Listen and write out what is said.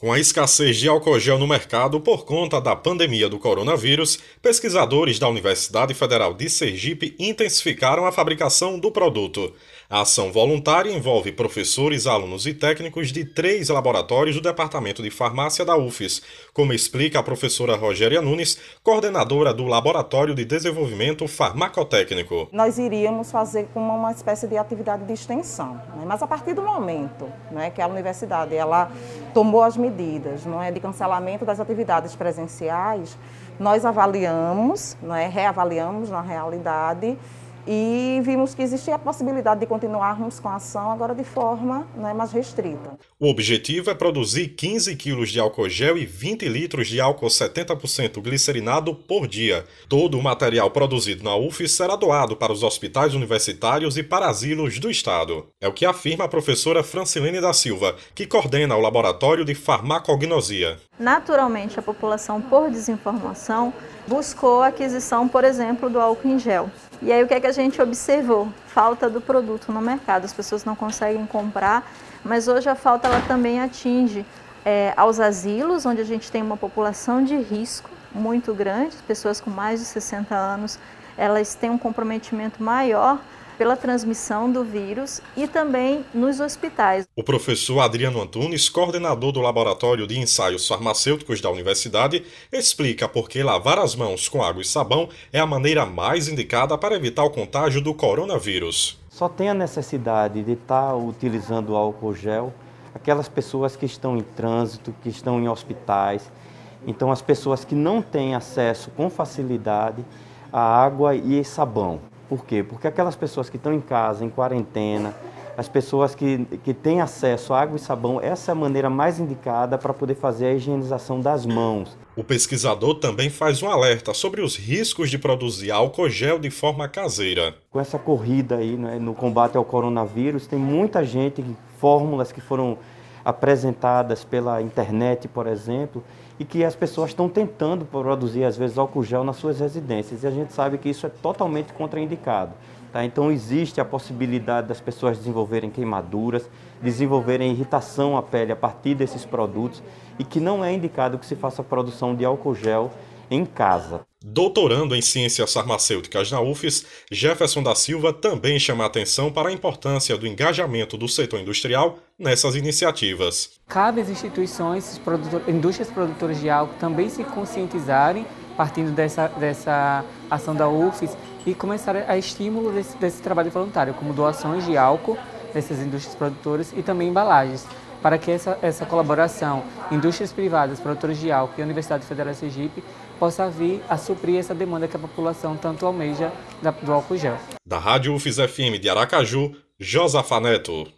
Com a escassez de álcool gel no mercado por conta da pandemia do coronavírus, pesquisadores da Universidade Federal de Sergipe intensificaram a fabricação do produto. A ação voluntária envolve professores, alunos e técnicos de três laboratórios do Departamento de Farmácia da UFES, como explica a professora Rogéria Nunes, coordenadora do Laboratório de Desenvolvimento Farmacotécnico. Nós iríamos fazer como uma espécie de atividade de extensão, né? mas a partir do momento né, que a universidade ela tomou as medidas não é, de cancelamento das atividades presenciais, nós avaliamos, não é, reavaliamos na realidade e vimos que existia a possibilidade de continuarmos com a ação agora de forma né, mais restrita. O objetivo é produzir 15 quilos de álcool gel e 20 litros de álcool 70% glicerinado por dia. Todo o material produzido na UF será doado para os hospitais universitários e para asilos do Estado. É o que afirma a professora Francilene da Silva, que coordena o Laboratório de Farmacognosia. Naturalmente, a população, por desinformação, buscou a aquisição, por exemplo, do álcool em gel. E aí o que é que a gente observou? Falta do produto no mercado, as pessoas não conseguem comprar, mas hoje a falta ela também atinge é, aos asilos, onde a gente tem uma população de risco muito grande, pessoas com mais de 60 anos, elas têm um comprometimento maior pela transmissão do vírus e também nos hospitais. O professor Adriano Antunes, coordenador do Laboratório de Ensaios Farmacêuticos da Universidade, explica por que lavar as mãos com água e sabão é a maneira mais indicada para evitar o contágio do coronavírus. Só tem a necessidade de estar utilizando álcool gel aquelas pessoas que estão em trânsito, que estão em hospitais. Então, as pessoas que não têm acesso com facilidade a água e sabão. Por quê? Porque aquelas pessoas que estão em casa, em quarentena, as pessoas que, que têm acesso a água e sabão, essa é a maneira mais indicada para poder fazer a higienização das mãos. O pesquisador também faz um alerta sobre os riscos de produzir álcool gel de forma caseira. Com essa corrida aí né, no combate ao coronavírus, tem muita gente, fórmulas que foram apresentadas pela internet, por exemplo, e que as pessoas estão tentando produzir, às vezes, álcool gel nas suas residências. E a gente sabe que isso é totalmente contraindicado. Tá? Então, existe a possibilidade das pessoas desenvolverem queimaduras, desenvolverem irritação à pele a partir desses produtos e que não é indicado que se faça a produção de álcool gel em casa. Doutorando em Ciências Farmacêuticas na UFES, Jefferson da Silva também chama a atenção para a importância do engajamento do setor industrial nessas iniciativas. Cabe às instituições, produtor, indústrias produtoras de álcool também se conscientizarem partindo dessa, dessa ação da UFES e começar a estímulo desse, desse trabalho voluntário, como doações de álcool dessas indústrias produtoras e também embalagens para que essa, essa colaboração, indústrias privadas, produtores de álcool e a Universidade Federal de Sergipe, possa vir a suprir essa demanda que a população tanto almeja do álcool gel. Da Rádio UFES FM de Aracaju, Josafa Neto.